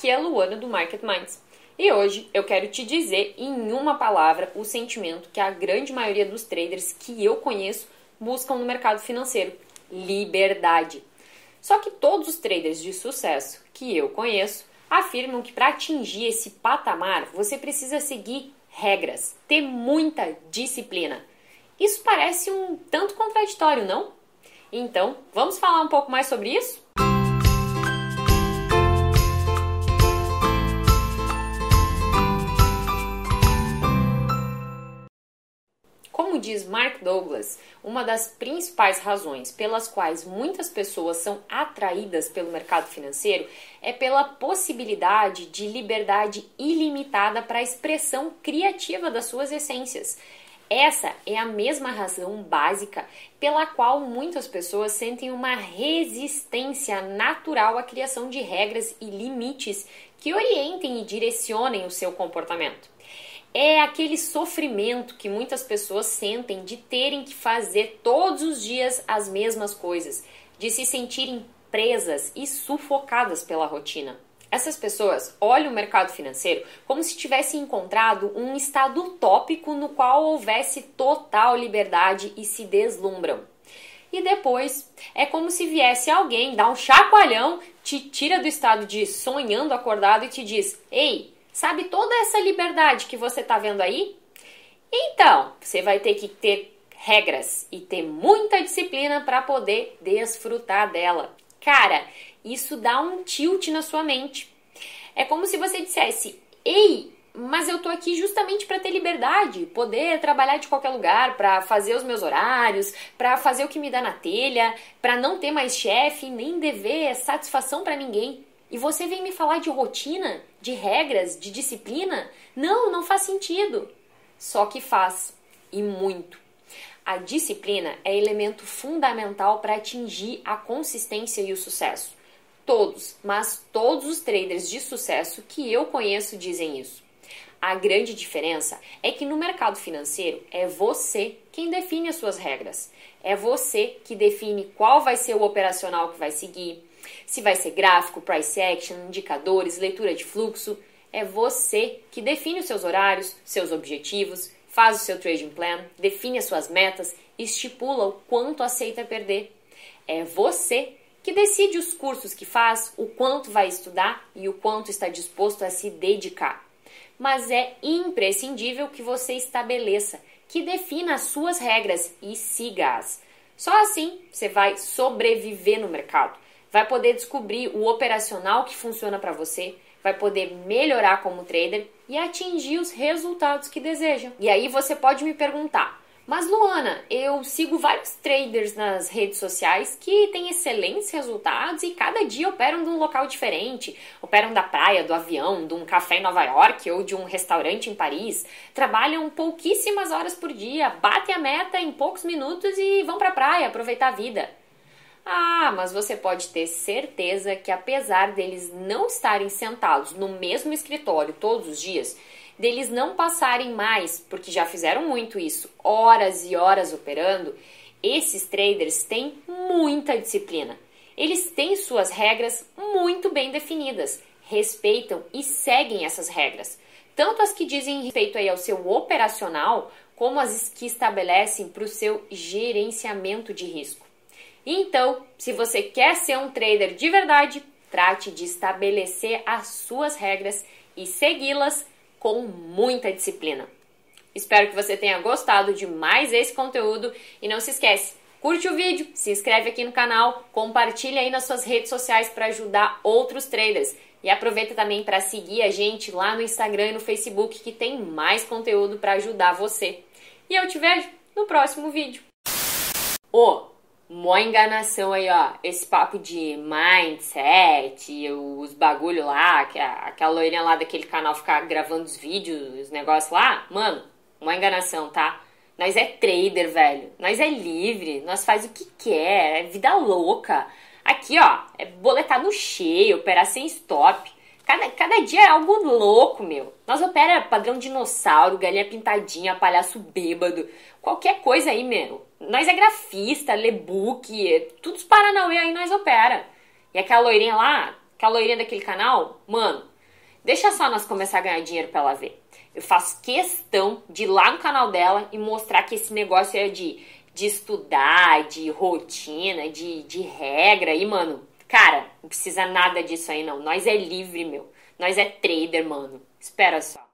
Aqui é a Luana do Market Minds. E hoje eu quero te dizer em uma palavra o sentimento que a grande maioria dos traders que eu conheço buscam no mercado financeiro: liberdade. Só que todos os traders de sucesso que eu conheço afirmam que para atingir esse patamar você precisa seguir regras, ter muita disciplina. Isso parece um tanto contraditório, não? Então, vamos falar um pouco mais sobre isso? Como diz Mark Douglas, uma das principais razões pelas quais muitas pessoas são atraídas pelo mercado financeiro é pela possibilidade de liberdade ilimitada para a expressão criativa das suas essências. Essa é a mesma razão básica pela qual muitas pessoas sentem uma resistência natural à criação de regras e limites que orientem e direcionem o seu comportamento. É aquele sofrimento que muitas pessoas sentem de terem que fazer todos os dias as mesmas coisas, de se sentirem presas e sufocadas pela rotina. Essas pessoas olham o mercado financeiro como se tivessem encontrado um estado utópico no qual houvesse total liberdade e se deslumbram. E depois é como se viesse alguém, dá um chacoalhão, te tira do estado de sonhando acordado e te diz: Ei, sabe toda essa liberdade que você está vendo aí? Então, você vai ter que ter regras e ter muita disciplina para poder desfrutar dela. Cara, isso dá um tilt na sua mente. É como se você dissesse: "Ei, mas eu tô aqui justamente para ter liberdade, poder trabalhar de qualquer lugar, para fazer os meus horários, para fazer o que me dá na telha, para não ter mais chefe, nem dever satisfação para ninguém. E você vem me falar de rotina, de regras, de disciplina? Não, não faz sentido. Só que faz, e muito. A disciplina é elemento fundamental para atingir a consistência e o sucesso. Todos, mas todos os traders de sucesso que eu conheço dizem isso. A grande diferença é que no mercado financeiro é você quem define as suas regras. É você que define qual vai ser o operacional que vai seguir, se vai ser gráfico, price action, indicadores, leitura de fluxo. É você que define os seus horários, seus objetivos, faz o seu trading plan, define as suas metas, estipula o quanto aceita perder. É você que decide os cursos que faz, o quanto vai estudar e o quanto está disposto a se dedicar. Mas é imprescindível que você estabeleça, que defina as suas regras e siga-as. Só assim você vai sobreviver no mercado, vai poder descobrir o operacional que funciona para você, vai poder melhorar como trader e atingir os resultados que deseja. E aí você pode me perguntar: mas Luana, eu sigo vários traders nas redes sociais que têm excelentes resultados e cada dia operam de um local diferente. Operam da praia, do avião, de um café em Nova York ou de um restaurante em Paris. Trabalham pouquíssimas horas por dia, batem a meta em poucos minutos e vão para a praia aproveitar a vida. Ah, mas você pode ter certeza que apesar deles não estarem sentados no mesmo escritório todos os dias, deles não passarem mais, porque já fizeram muito isso, horas e horas operando, esses traders têm muita disciplina. Eles têm suas regras muito bem definidas, respeitam e seguem essas regras, tanto as que dizem respeito aí ao seu operacional, como as que estabelecem para o seu gerenciamento de risco. Então, se você quer ser um trader de verdade, trate de estabelecer as suas regras e segui-las com muita disciplina. Espero que você tenha gostado de mais esse conteúdo e não se esquece, curte o vídeo, se inscreve aqui no canal, compartilha aí nas suas redes sociais para ajudar outros traders e aproveita também para seguir a gente lá no Instagram e no Facebook que tem mais conteúdo para ajudar você. E eu te vejo no próximo vídeo. Oh, Mó enganação aí, ó. Esse papo de mindset, os bagulho lá, que a, aquela loirinha lá daquele canal ficar gravando os vídeos, os negócios lá. Mano, mó enganação, tá? Nós é trader, velho. Nós é livre. Nós faz o que quer. É vida louca. Aqui, ó, é boletar no cheio, operar sem stop. Cada, cada dia é algo louco, meu. Nós opera padrão dinossauro, galinha pintadinha, palhaço bêbado. Qualquer coisa aí, meu nós é grafista, lê book, é tudo os paranauê aí nós opera. E aquela loirinha lá, aquela loirinha daquele canal, mano, Deixa só nós começar a ganhar dinheiro pra ela ver. Eu faço questão de ir lá no canal dela e mostrar que esse negócio é de, de estudar, de rotina, de, de regra. E, mano, cara, não precisa nada disso aí, não. Nós é livre, meu. Nós é trader, mano. Espera só.